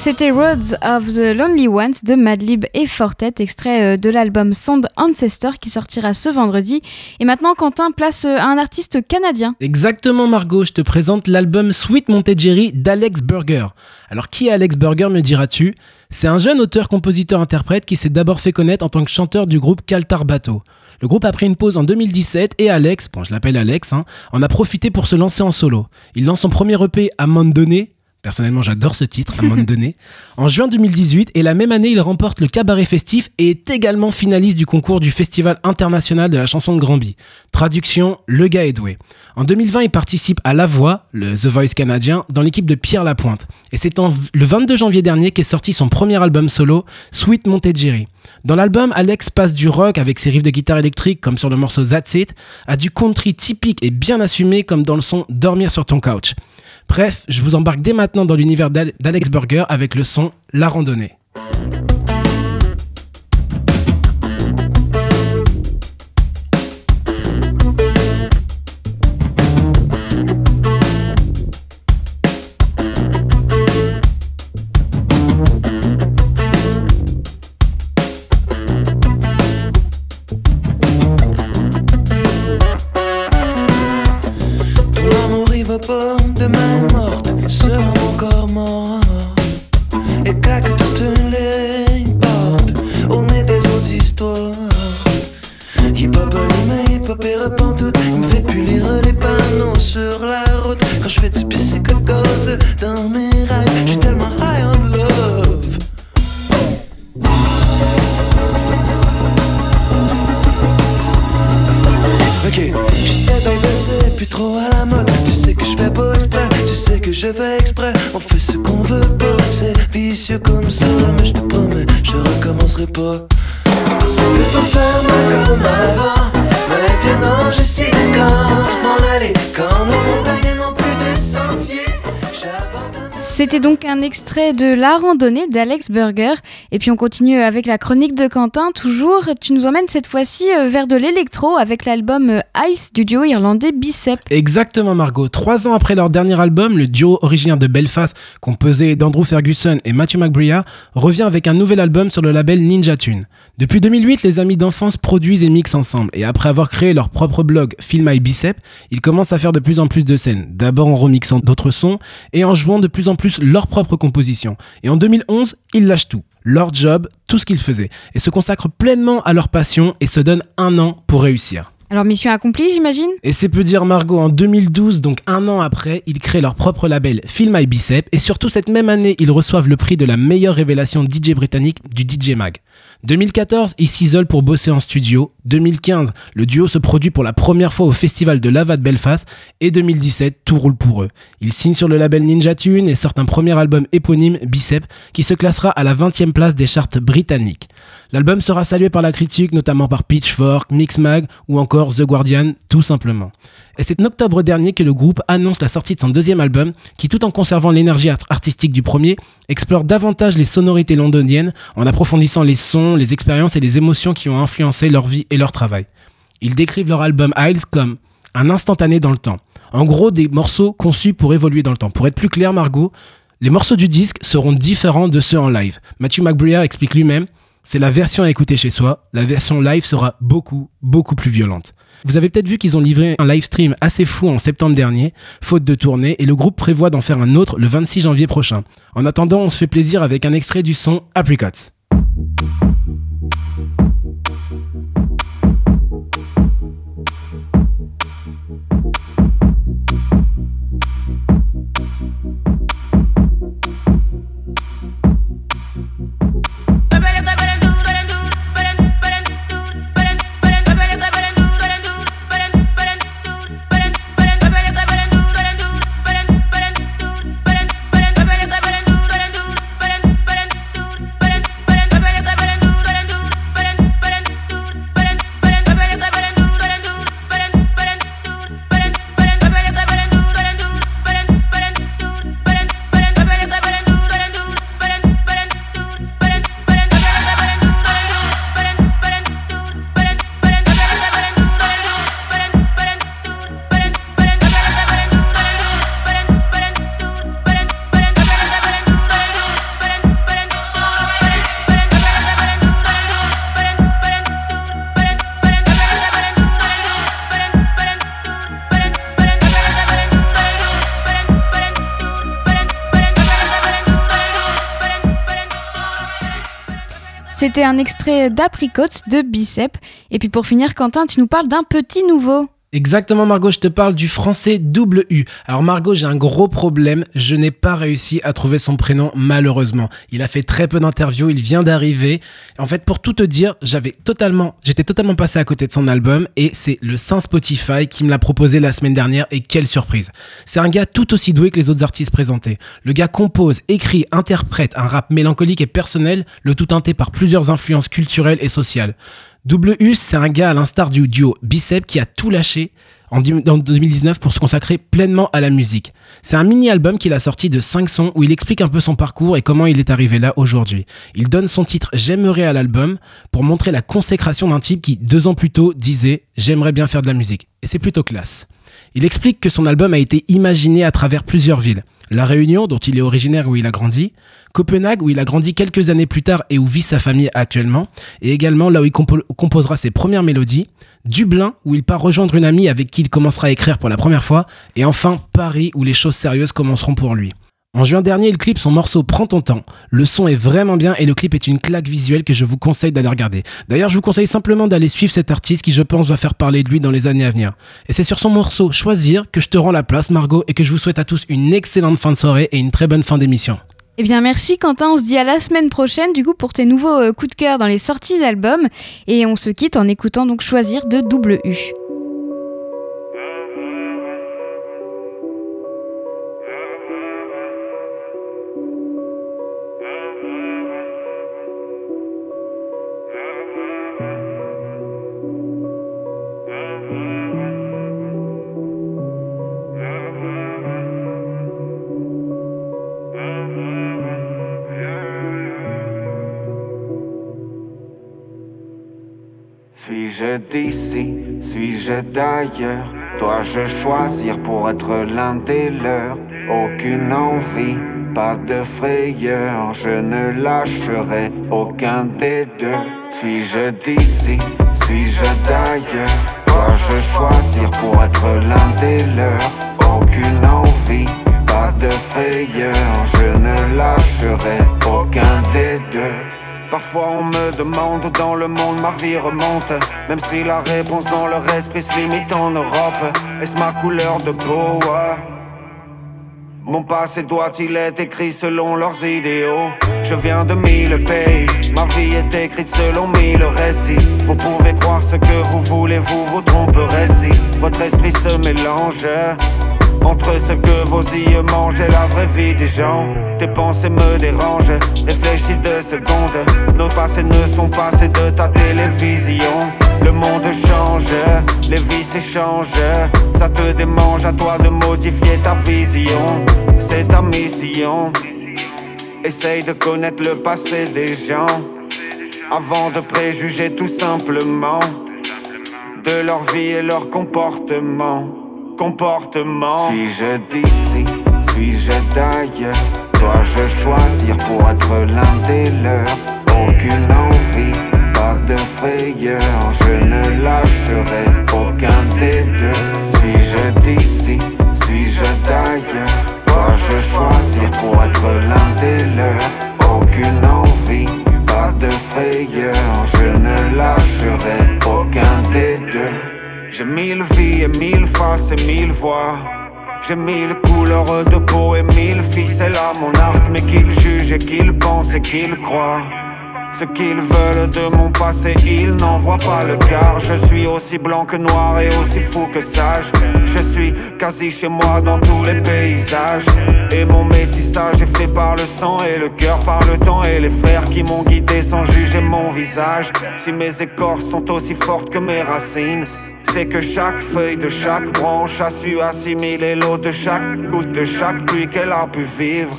C'était Roads of the Lonely Ones de Madlib et Fortet, extrait euh, de l'album Sound Ancestor qui sortira ce vendredi. Et maintenant, Quentin place euh, un artiste canadien. Exactement, Margot, je te présente l'album Sweet Montegeri d'Alex Burger. Alors, qui est Alex Burger, me diras-tu? C'est un jeune auteur-compositeur-interprète qui s'est d'abord fait connaître en tant que chanteur du groupe Caltar Bateau. Le groupe a pris une pause en 2017 et Alex, bon je l'appelle Alex, hein, en a profité pour se lancer en solo. Il lance son premier EP à donné. Personnellement, j'adore ce titre, à un moment donné. En juin 2018, et la même année, il remporte le cabaret festif et est également finaliste du concours du Festival international de la chanson de Granby. Traduction, le gars est doué. En 2020, il participe à La Voix, le The Voice canadien, dans l'équipe de Pierre Lapointe. Et c'est le 22 janvier dernier qu'est sorti son premier album solo, Sweet Montegeri. Dans l'album, Alex passe du rock avec ses riffs de guitare électrique comme sur le morceau That's It, à du country typique et bien assumé comme dans le son Dormir sur ton couch. Bref, je vous embarque dès maintenant dans l'univers d'Alex Burger avec le son La randonnée. et claque toutes les hip-hop. On est des autres histoires. Hip-hop animé, hip-hop et repentoute. Il me fait plus lire les panneaux sur la route. Quand je fais du pis, c'est que cause dans mes rails. J'suis tellement high on love. Ok, je sais, baby, c'est plus trop à la mode. Tu sais que je fais beau exprès, tu sais que je fais exprès ce qu'on veut pas. C'est vicieux comme ça, mais je te promets, je recommencerai pas. C'est peut pas faire mal comme avant. Maintenant, j'essaie. C'était donc un extrait de La randonnée d'Alex Burger. Et puis on continue avec la chronique de Quentin. Toujours, tu nous emmènes cette fois-ci euh, vers de l'électro avec l'album euh, Ice du duo irlandais Bicep. Exactement Margot. Trois ans après leur dernier album, le duo originaire de Belfast, composé d'Andrew Ferguson et Matthew McBria, revient avec un nouvel album sur le label Ninja Tune. Depuis 2008, les amis d'enfance produisent et mixent ensemble. Et après avoir créé leur propre blog Film My Bicep, ils commencent à faire de plus en plus de scènes. D'abord en remixant d'autres sons et en jouant de plus en plus leur propre composition. Et en 2011, ils lâchent tout, leur job, tout ce qu'ils faisaient, et se consacrent pleinement à leur passion et se donnent un an pour réussir. Alors mission accomplie, j'imagine? Et c'est peu dire Margot, en 2012, donc un an après, ils créent leur propre label Feel My Bicep et surtout cette même année, ils reçoivent le prix de la meilleure révélation DJ britannique du DJ Mag. 2014, ils s'isolent pour bosser en studio. 2015, le duo se produit pour la première fois au festival de Lava de Belfast. Et 2017, tout roule pour eux. Ils signent sur le label Ninja Tune et sortent un premier album éponyme, Bicep, qui se classera à la 20e place des charts britanniques. L'album sera salué par la critique, notamment par Pitchfork, Mixmag ou encore The Guardian, tout simplement. Et c'est en octobre dernier que le groupe annonce la sortie de son deuxième album, qui tout en conservant l'énergie artistique du premier, explore davantage les sonorités londoniennes en approfondissant les sons, les expériences et les émotions qui ont influencé leur vie leur travail. Ils décrivent leur album Isles comme un instantané dans le temps. En gros, des morceaux conçus pour évoluer dans le temps. Pour être plus clair, Margot, les morceaux du disque seront différents de ceux en live. Matthew McBriar explique lui-même c'est la version à écouter chez soi. La version live sera beaucoup, beaucoup plus violente. Vous avez peut-être vu qu'ils ont livré un live stream assez fou en septembre dernier, faute de tournée, et le groupe prévoit d'en faire un autre le 26 janvier prochain. En attendant, on se fait plaisir avec un extrait du son Apricots. C'était un extrait d'Apricot de Bicep. Et puis pour finir, Quentin, tu nous parles d'un petit nouveau. Exactement Margot, je te parle du français double U. Alors Margot, j'ai un gros problème, je n'ai pas réussi à trouver son prénom malheureusement. Il a fait très peu d'interviews, il vient d'arriver. En fait, pour tout te dire, j'avais totalement j'étais totalement passé à côté de son album et c'est le Saint Spotify qui me l'a proposé la semaine dernière et quelle surprise. C'est un gars tout aussi doué que les autres artistes présentés. Le gars compose, écrit, interprète un rap mélancolique et personnel, le tout teinté par plusieurs influences culturelles et sociales. Double U, c'est un gars à l'instar du duo Bicep qui a tout lâché en 2019 pour se consacrer pleinement à la musique. C'est un mini-album qu'il a sorti de 5 sons où il explique un peu son parcours et comment il est arrivé là aujourd'hui. Il donne son titre J'aimerais à l'album pour montrer la consécration d'un type qui, deux ans plus tôt, disait J'aimerais bien faire de la musique. Et c'est plutôt classe. Il explique que son album a été imaginé à travers plusieurs villes. La Réunion, dont il est originaire où il a grandi, Copenhague, où il a grandi quelques années plus tard et où vit sa famille actuellement, et également là où il composera ses premières mélodies, Dublin, où il part rejoindre une amie avec qui il commencera à écrire pour la première fois, et enfin Paris, où les choses sérieuses commenceront pour lui. En juin dernier, il clip son morceau Prends ton temps. Le son est vraiment bien et le clip est une claque visuelle que je vous conseille d'aller regarder. D'ailleurs, je vous conseille simplement d'aller suivre cet artiste qui, je pense, va faire parler de lui dans les années à venir. Et c'est sur son morceau Choisir que je te rends la place, Margot, et que je vous souhaite à tous une excellente fin de soirée et une très bonne fin d'émission. Eh bien merci Quentin, on se dit à la semaine prochaine du coup pour tes nouveaux euh, coups de cœur dans les sorties d'albums et on se quitte en écoutant donc Choisir de Double Suis-je d'ici, suis-je d'ailleurs? Dois-je choisir pour être l'un des leurs? Aucune envie, pas de frayeur. Je ne lâcherai aucun des deux. Suis-je d'ici, suis-je d'ailleurs? Dois-je choisir pour être l'un des leurs? Aucune envie, pas de frayeur. Je ne lâcherai aucun des deux Parfois on me demande dans le monde ma vie remonte. Même si la réponse dans leur esprit se limite en Europe. Est-ce ma couleur de peau Mon passé doit-il être écrit selon leurs idéaux. Je viens de mille pays. Ma vie est écrite selon mille récits. Vous pouvez croire ce que vous voulez, vous vous tromperez si Votre esprit se mélange entre ce que vos yeux mangent et la vraie vie des gens. Tes pensées me dérangent, réfléchis deux secondes. Nos passés ne sont pas ceux de ta télévision. Le monde change, les vies s'échangent. Ça te démange à toi de modifier ta vision. C'est ta mission. Essaye de connaître le passé des gens. Avant de préjuger tout simplement De leur vie et leur comportement comportement. Suis-je d'ici, suis-je d'ailleurs? Dois-je choisir pour être l'un des leurs? Aucune envie, pas de frayeur. Je ne lâcherai aucun des deux. Suis-je d'ici, et mille voix. J'ai mille couleurs de peau et mille ficelles à mon arc, mais qu'ils jugent et qu'ils pensent et qu'ils croient. Ce qu'ils veulent de mon passé, ils n'en voient pas le quart. Je suis aussi blanc que noir et aussi fou que sage. Je suis quasi chez moi dans tous les paysages. Et mon métissage est fait par le sang et le cœur, par le temps et les frères qui m'ont guidé sans juger mon visage. Si mes écorces sont aussi fortes que mes racines, c'est que chaque feuille de chaque branche a su assimiler l'eau de chaque goutte de chaque pluie qu'elle a pu vivre.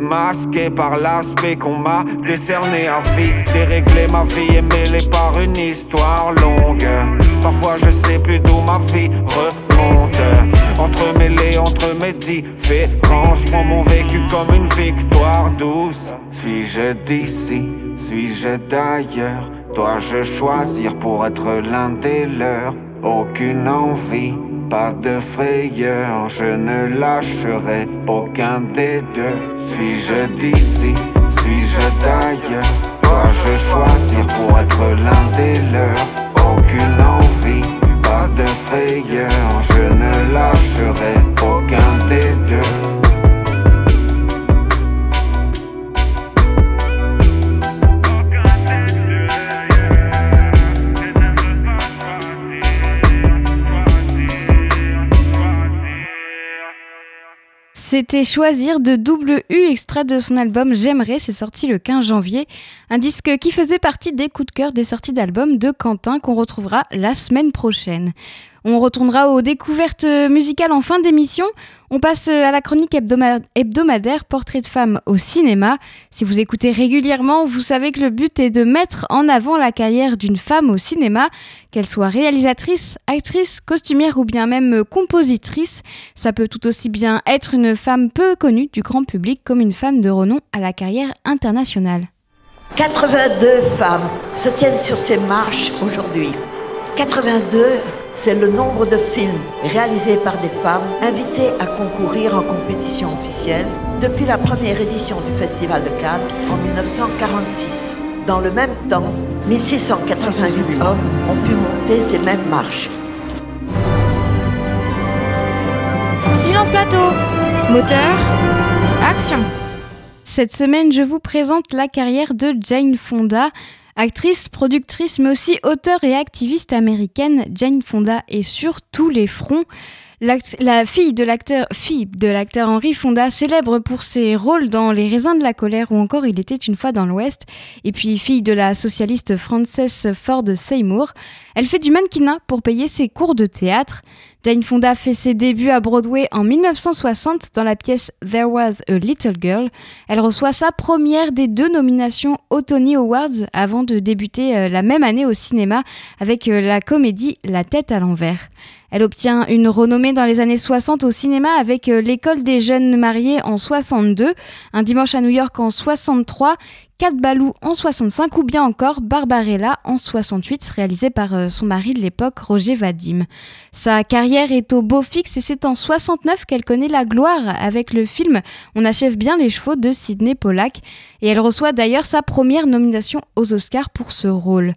Masqué par l'aspect qu'on m'a décerné. À vie Dérégler ma vie et mêlée par une histoire longue. Parfois je sais plus d'où ma vie remonte. Entremêlée entre mes différences Je prends mon vécu comme une victoire douce. Suis-je d'ici, suis-je d'ailleurs? Dois-je choisir pour être l'un des leurs? Aucune envie, pas de frayeur, je ne lâcherai aucun des deux. Suis-je d'ici, suis-je d'ailleurs, Dois-je choisir pour être l'un des leurs? Aucune envie, pas de frayeur Je ne lâcherai aucun des deux C'était Choisir de Double U, extrait de son album J'aimerais, c'est sorti le 15 janvier. Un disque qui faisait partie des coups de cœur des sorties d'albums de Quentin qu'on retrouvera la semaine prochaine. On retournera aux découvertes musicales en fin d'émission. On passe à la chronique hebdomadaire Portrait de femme au cinéma. Si vous écoutez régulièrement, vous savez que le but est de mettre en avant la carrière d'une femme au cinéma, qu'elle soit réalisatrice, actrice, costumière ou bien même compositrice. Ça peut tout aussi bien être une femme peu connue du grand public comme une femme de renom à la carrière internationale. 82 femmes se tiennent sur ces marches aujourd'hui. 82 c'est le nombre de films réalisés par des femmes invitées à concourir en compétition officielle depuis la première édition du Festival de Cannes en 1946. Dans le même temps, 1688 hommes ont pu monter ces mêmes marches. Silence plateau, moteur, action. Cette semaine, je vous présente la carrière de Jane Fonda, Actrice, productrice, mais aussi auteure et activiste américaine, Jane Fonda est sur tous les fronts. La fille de l'acteur fille de l'acteur Henry Fonda, célèbre pour ses rôles dans Les raisins de la colère ou encore Il était une fois dans l'Ouest, et puis fille de la socialiste Frances Ford Seymour, elle fait du mannequinat pour payer ses cours de théâtre. Jane Fonda fait ses débuts à Broadway en 1960 dans la pièce There Was a Little Girl. Elle reçoit sa première des deux nominations aux Tony Awards avant de débuter euh, la même année au cinéma avec euh, la comédie La tête à l'envers. Elle obtient une renommée dans les années 60 au cinéma avec euh, L'école des jeunes mariés en 62, Un dimanche à New York en 63, Cat Balou en 65 ou bien encore Barbarella en 68, réalisé par euh, son mari de l'époque, Roger Vadim. Sa carrière est au beau fixe et c'est en 69 qu'elle connaît la gloire avec le film On achève bien les chevaux de Sidney Pollack et elle reçoit d'ailleurs sa première nomination aux Oscars pour ce rôle.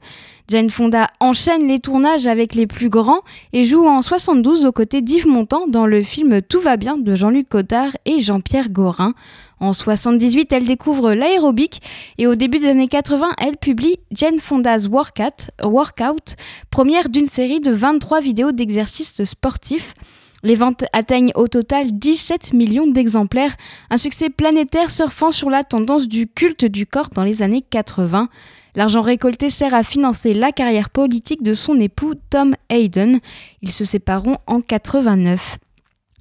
Jane Fonda enchaîne les tournages avec les plus grands et joue en 72 aux côtés d'Yves Montand dans le film Tout va bien de Jean-Luc Cotard et Jean-Pierre Gorin. En 78, elle découvre l'aérobic et au début des années 80, elle publie Jane Fonda's Workout, Workout première d'une série de 23 vidéos d'exercices sportifs. Les ventes atteignent au total 17 millions d'exemplaires, un succès planétaire surfant sur la tendance du culte du corps dans les années 80. L'argent récolté sert à financer la carrière politique de son époux Tom Hayden. Ils se sépareront en 89.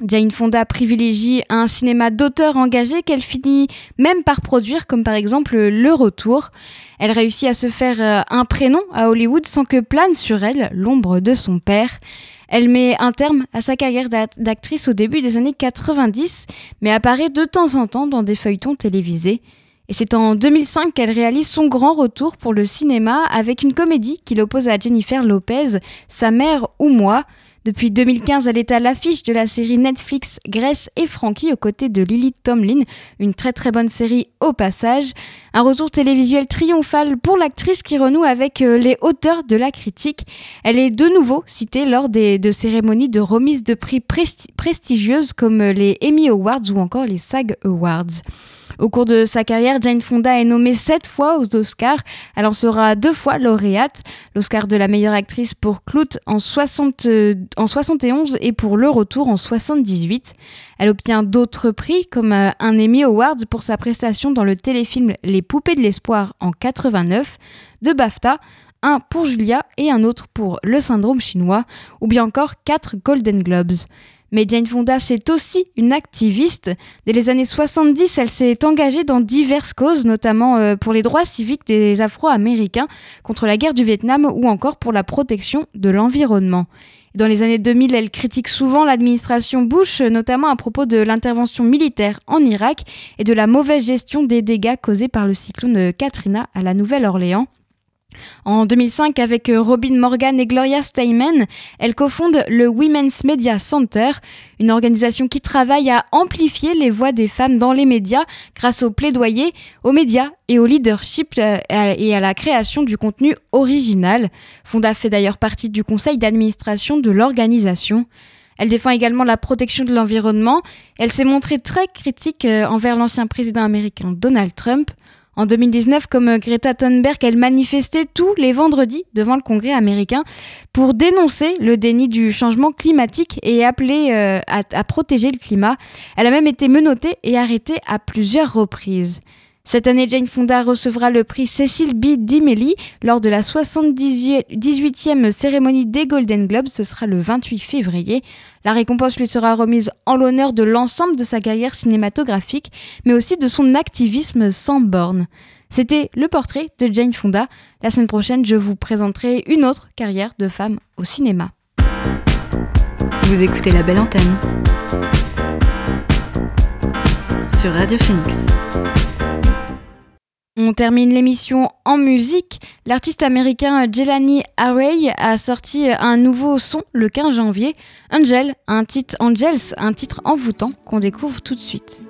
Jane Fonda privilégie un cinéma d'auteur engagé qu'elle finit même par produire, comme par exemple Le Retour. Elle réussit à se faire euh, un prénom à Hollywood sans que plane sur elle l'ombre de son père. Elle met un terme à sa carrière d'actrice au début des années 90, mais apparaît de temps en temps dans des feuilletons télévisés. Et c'est en 2005 qu'elle réalise son grand retour pour le cinéma avec une comédie qui l'oppose à Jennifer Lopez, Sa mère ou moi. Depuis 2015, elle est à l'affiche de la série Netflix Grace et Frankie aux côtés de Lily Tomlin, une très très bonne série au passage. Un retour télévisuel triomphal pour l'actrice qui renoue avec euh, les hauteurs de la critique. Elle est de nouveau citée lors des, de cérémonies de remise de prix prestigieuses comme les Emmy Awards ou encore les SAG Awards. Au cours de sa carrière, Jane Fonda est nommée sept fois aux Oscars. Elle en sera deux fois lauréate. L'Oscar de la meilleure actrice pour Clout en, 60, en 71 et pour Le Retour en 78. Elle obtient d'autres prix comme euh, un Emmy Award pour sa prestation dans le téléfilm Les Poupées de l'Espoir en 89, de BAFTA, un pour Julia et un autre pour Le Syndrome chinois, ou bien encore quatre Golden Globes. Mais Jane Fonda, c'est aussi une activiste. Dès les années 70, elle s'est engagée dans diverses causes, notamment euh, pour les droits civiques des Afro-Américains, contre la guerre du Vietnam ou encore pour la protection de l'environnement. Dans les années 2000, elle critique souvent l'administration Bush, notamment à propos de l'intervention militaire en Irak et de la mauvaise gestion des dégâts causés par le cyclone Katrina à la Nouvelle-Orléans. En 2005, avec euh, Robin Morgan et Gloria Steinem, elle cofonde le Women's Media Center, une organisation qui travaille à amplifier les voix des femmes dans les médias grâce au plaidoyer, aux médias et au leadership euh, et à la création du contenu original. Fonda fait d'ailleurs partie du conseil d'administration de l'organisation. Elle défend également la protection de l'environnement. Elle s'est montrée très critique euh, envers l'ancien président américain Donald Trump. En 2019, comme euh, Greta Thunberg, elle manifestait tous les vendredis devant le Congrès américain pour dénoncer le déni du changement climatique et appeler euh, à, protéger le climat. Elle a même été menottée et arrêtée à plusieurs reprises. Cette année, Jane Fonda recevra le prix Cecil B. DiMelli lors de la 78e cérémonie des Golden Globes. Ce sera le 28 février. La récompense lui sera remise en l'honneur de l'ensemble de sa carrière cinématographique, mais aussi de son activisme sans borne. C'était le portrait de Jane Fonda. La semaine prochaine, je vous présenterai une autre carrière de femme au cinéma. Vous écoutez la belle antenne sur Radio Phoenix. On termine l'émission en musique. L'artiste américain Jelani Array a sorti un nouveau son le 15 janvier, Angel, un titre Angels, un titre envoûtant qu'on découvre tout de suite.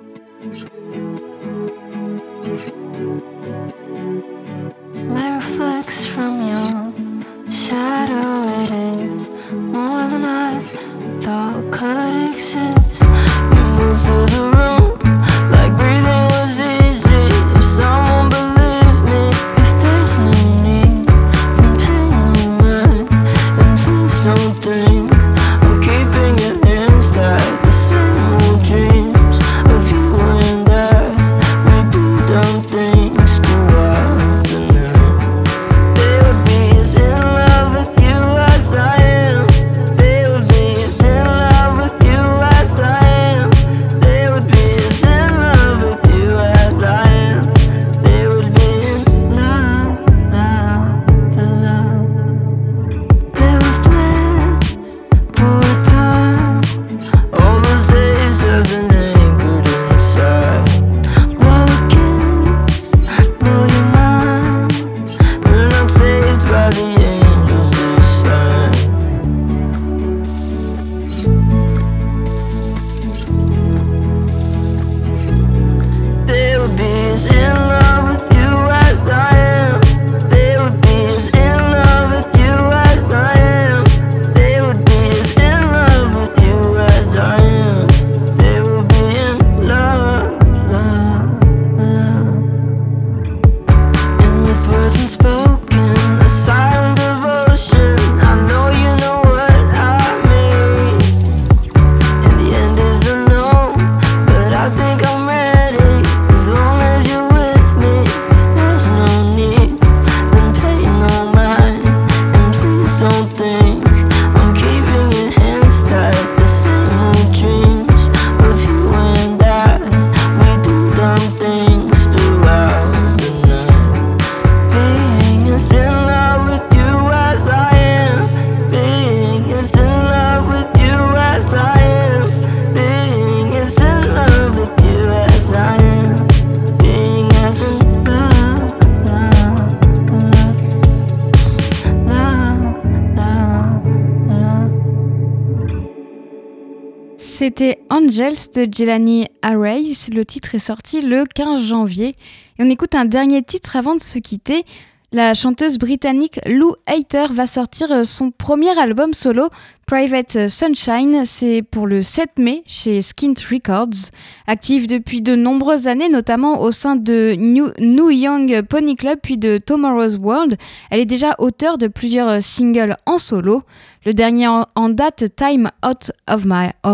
C'était Angels de Jelani Array. Le titre est sorti le 15 janvier. Et on écoute un dernier titre avant de se quitter. La chanteuse britannique Lou Hayter va sortir son premier album solo Private Sunshine, c'est pour le 7 mai chez Skint Records. Active depuis de nombreuses années, notamment au sein de New, Young Pony Club puis de Tomorrow's World, elle est déjà auteure de plusieurs singles en solo. Le dernier en, date, Time Out of,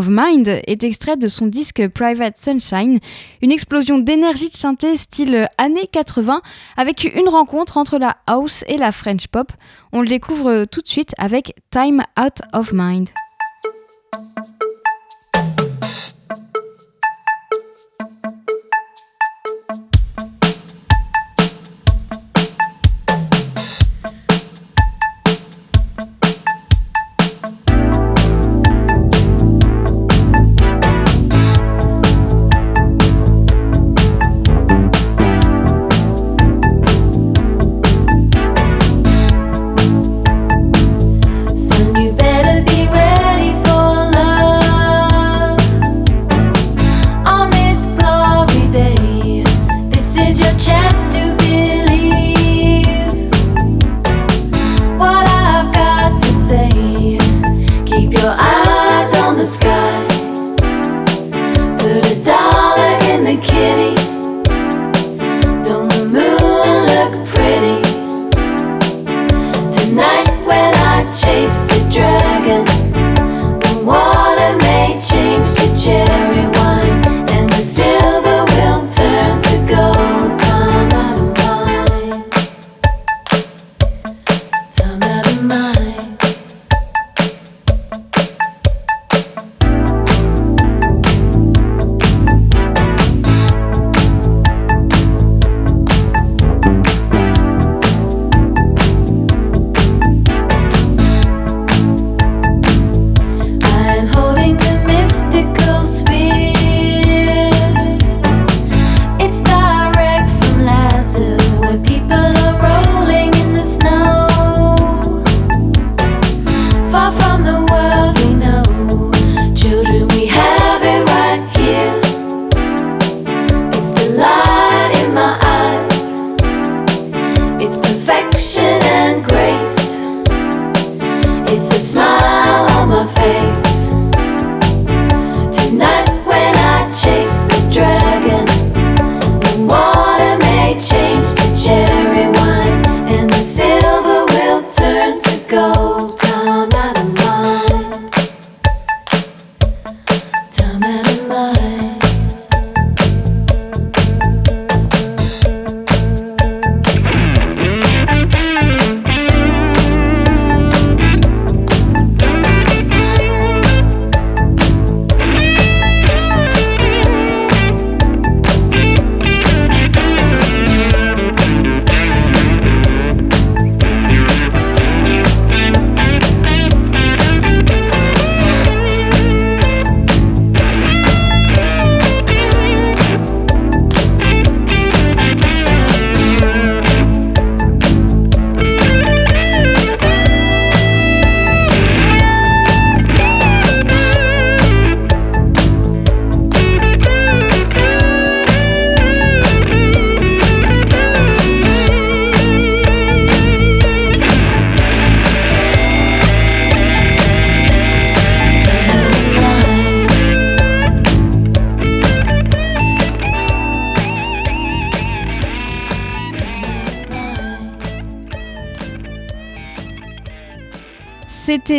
Mind, est extrait de son disque Private Sunshine, une explosion d'énergie de synthé style années 80 avec une rencontre entre la house et la French pop. On le découvre tout de suite avec Time Out of Mind.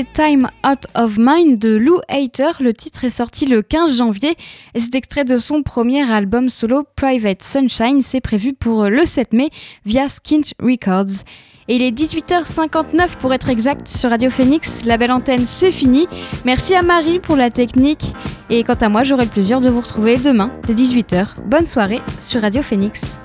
Time Out of Mind de Lou Hater. Le titre est sorti le 15 janvier et c'est extrait de son premier album solo Private Sunshine. C'est prévu pour le 7 mai via Skint Records. Et il est 18h59 pour être exact sur Radio Phoenix. La belle antenne, c'est fini. Merci à Marie pour la technique. Et quant à moi, j'aurai le plaisir de vous retrouver demain dès 18h. Bonne soirée sur Radio Phoenix.